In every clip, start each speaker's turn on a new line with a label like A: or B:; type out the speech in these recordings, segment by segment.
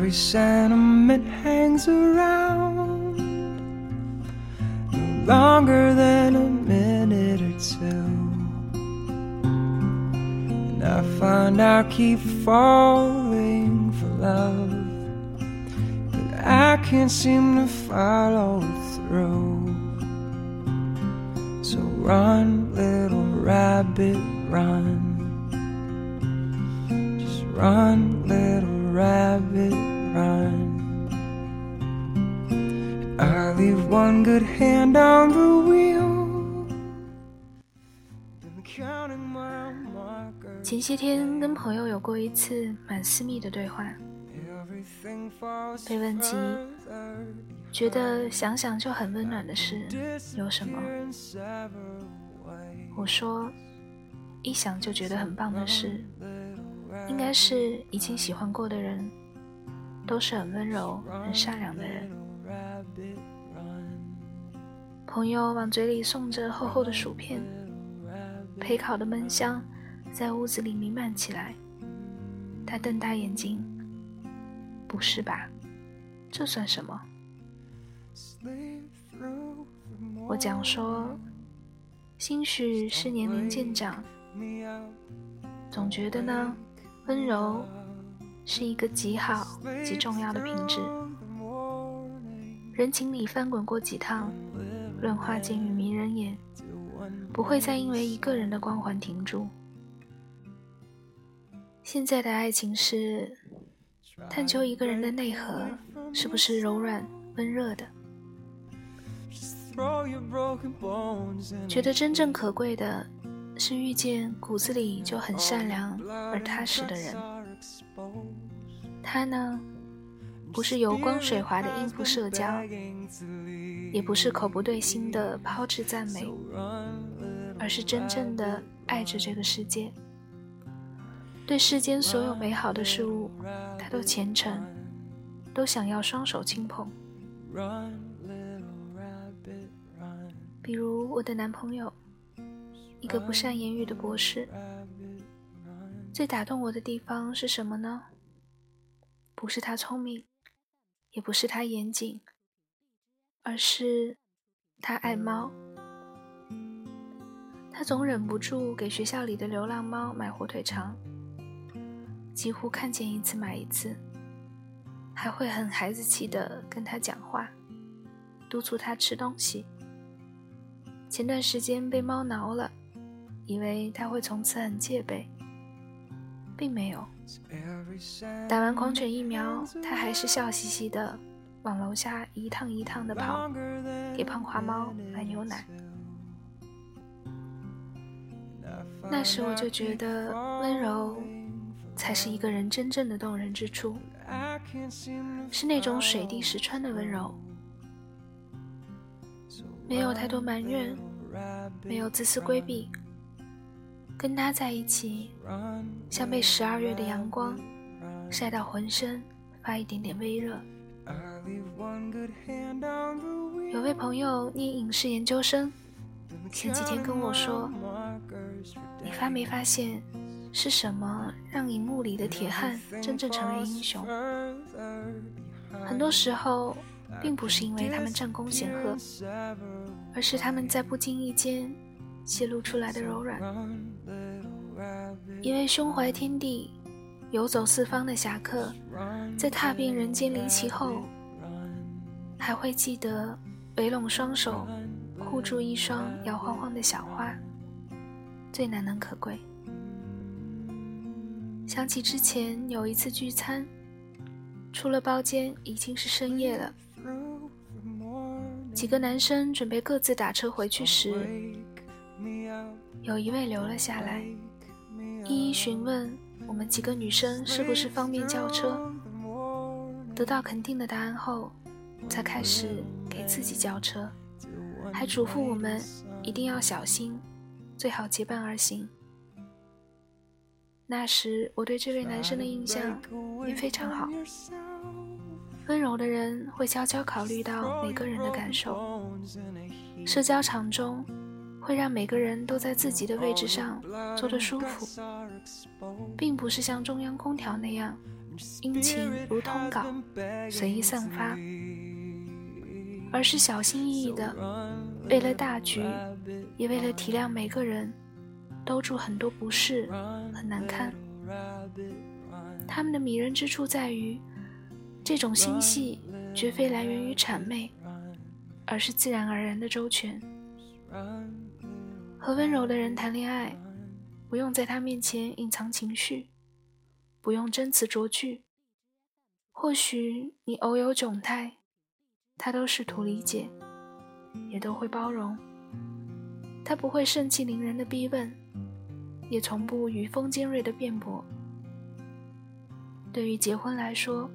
A: Every sentiment hangs around no longer than a minute or two. And I find I keep falling for love, but I can't seem to follow through. So run, little rabbit, run. Just run, little rabbit, i leave one good hand on the wheel。
B: 前些天跟朋友有过一次蛮私密的对话，被问及觉得想想就很温暖的事有什么，我说一想就觉得很棒的事，应该是已经喜欢过的人。都是很温柔、很善良的人。朋友往嘴里送着厚厚的薯片，焙烤的闷香在屋子里弥漫起来。他瞪大眼睛，不是吧？这算什么？我讲说，兴许是年龄渐长，总觉得呢，温柔是一个极好、极重要的品质。人情里翻滚过几趟，论画境与迷人眼，不会再因为一个人的光环停住。现在的爱情是探究一个人的内核是不是柔软温热的，觉得真正可贵的是遇见骨子里就很善良而踏实的人。他呢，不是油光水滑的应付社交，也不是口不对心的抛掷赞美，而是真正的爱着这个世界。对世间所有美好的事物，他都虔诚，都想要双手轻捧。比如我的男朋友，一个不善言语的博士。最打动我的地方是什么呢？不是他聪明，也不是他严谨，而是他爱猫。他总忍不住给学校里的流浪猫买火腿肠，几乎看见一次买一次，还会很孩子气的跟他讲话，督促他吃东西。前段时间被猫挠了，以为他会从此很戒备，并没有。打完狂犬疫苗，他还是笑嘻嘻的往楼下一趟一趟的跑，给胖花猫买牛奶。那时我就觉得温柔才是一个人真正的动人之处是那种水滴石穿的温柔，没有太多埋怨，没有自私规避。跟他在一起，像被十二月的阳光晒到浑身发一点点微热。有位朋友念影视研究生，前几天跟我说，你发没发现，是什么让荧幕里的铁汉真正成为英雄？很多时候，并不是因为他们战功显赫，而是他们在不经意间泄露出来的柔软。一位胸怀天地、游走四方的侠客，在踏遍人间离奇后还会记得围拢双手护住一双摇晃晃的小花，最难能可贵。想起之前有一次聚餐，出了包间已经是深夜了几个男生准备各自打车回去时有一位留了下来，一一询问我们几个女生是不是方便叫车。得到肯定的答案后，才开始给自己叫车，还嘱咐我们一定要小心，最好结伴而行。那时我对这位男生的印象也非常好，温柔的人会悄悄考虑到每个人的感受，社交场中会让每个人都在自己的位置上坐得舒服，并不是像中央空调那样
A: 殷勤如通稿，随意散发，而是小心翼翼的，为了大局，也为了体谅每个人，兜住很多不适很难堪。他们的迷人之处在于，这种心细绝非来源于谄媚，而是自然而然的周全。和温柔的人谈恋爱，不用在他面前隐藏情绪，不用真词酌句。或许你偶有窘态，他都试图理解，也都会包容。他不会盛气凌人的逼问，也从不语风尖锐的辩驳。对于结婚来说，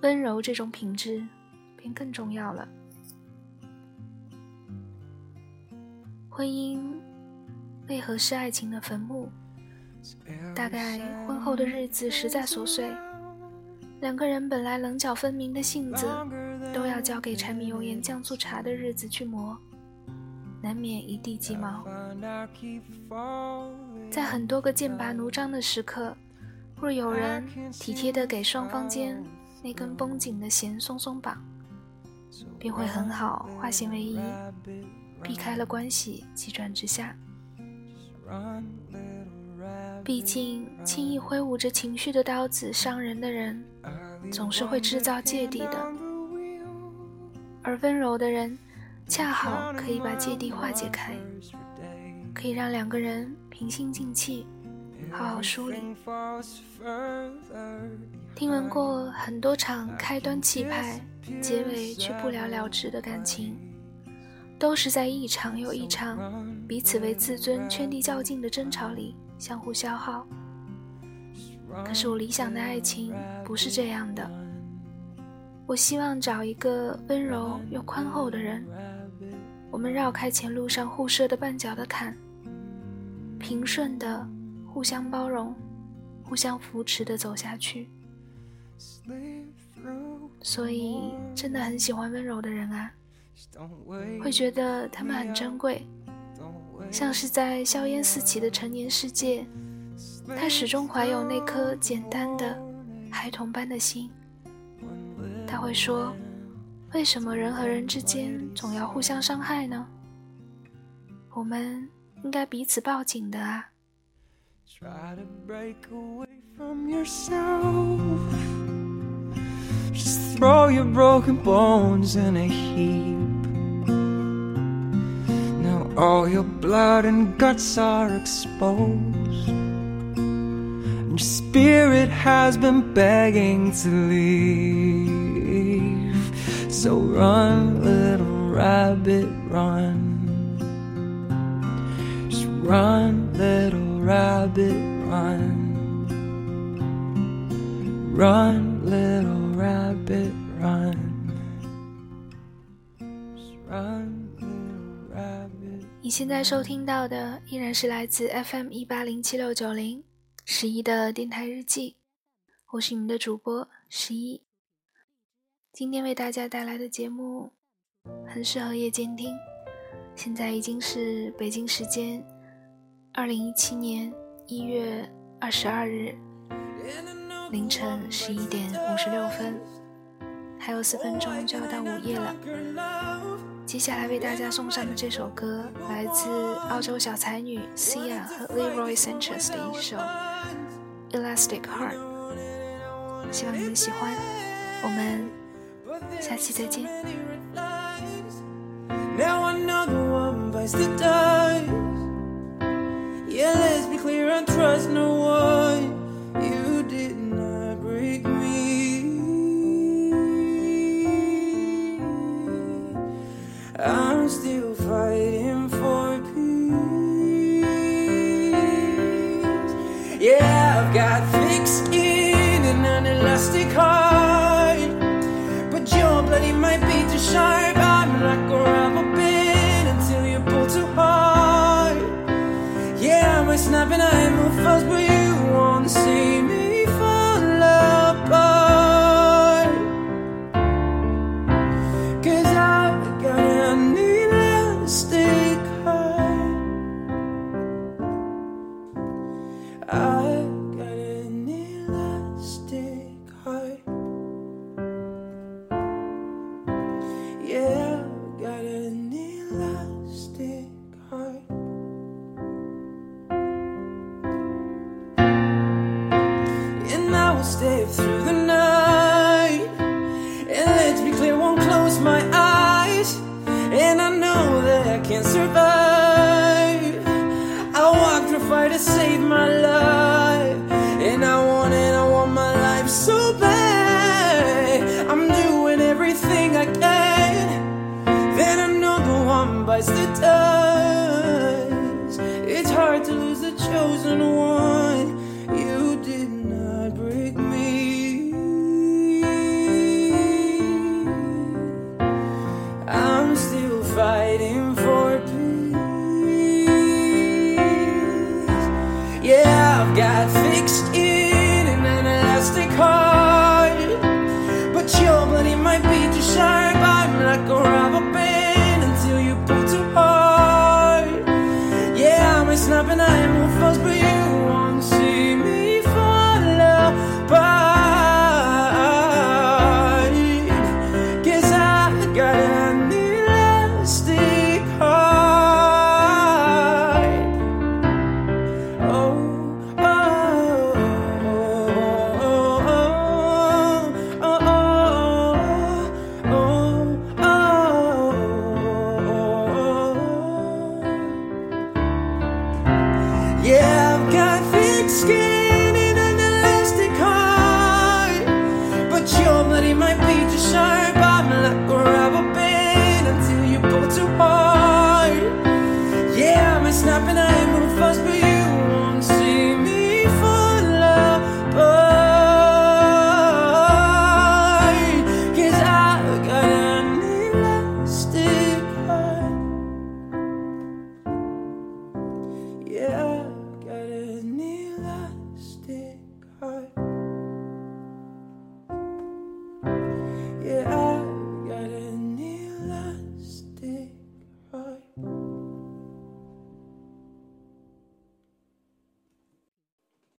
A: 温柔这种品质便更重要了。婚姻为何是爱情的坟墓？大概婚后的日子实在琐碎，两个人本来棱角分明的性子，都要交给柴米油盐酱醋茶的日子去磨，难免一地鸡毛。在很多个剑拔弩张的时刻。若有人体贴地给双方间那根绷紧的弦松松绑，便会很好化险为夷，避开了关系急转直下。毕竟，轻易挥舞着情绪的刀子伤人的人，总是会制造芥蒂的；而温柔的人，恰好可以把芥蒂化解开，可以让两个人平心静气。好好梳理。听闻过很多场开端气派，结尾却不了了之的感情，都是在一场又一场彼此为自尊圈地较劲的争吵里相互消耗。可是我理想的爱情不是这样的。我希望找一个温柔又宽厚的人，我们绕开前路上互设的绊脚的坎，平顺的。互相包容，互相扶持的走下去。所以，真的很喜欢温柔的人啊，会觉得他们很珍贵，像是在硝烟四起的成年世界，他始终怀有那颗简单的孩童般的心。他会说：“为什么人和人之间总要互相伤害呢？我们应该彼此抱紧的啊。” Just throw your broken bones in a heap. Now all your blood and guts are exposed. And your spirit has been begging to leave. So run, little rabbit, run. Just run, little rabbit run run 现在收听到的依然是来自 FM 一八零七六九零十一的电台日记，我是你们的主播十一。今天为大家带来的节目很适合夜间听。现在已经是北京时间。二零一七年一月二十二日凌晨十一点五十六分，还有四分钟就要到午夜了。接下来为大家送上的这首歌来自澳洲小才女 Sia 和 Leroy Sanchez 的一首《Elastic Heart》，希望你们喜欢。我们下期再见。We're snapping, I move fast, but you? Won't see me looking for peace. Yeah, I've got fixed Yeah, I've got thick skin and an elastic heart. But your money might be too sharp. I'm like a rubber band until you pull too hard. Yeah, I'm a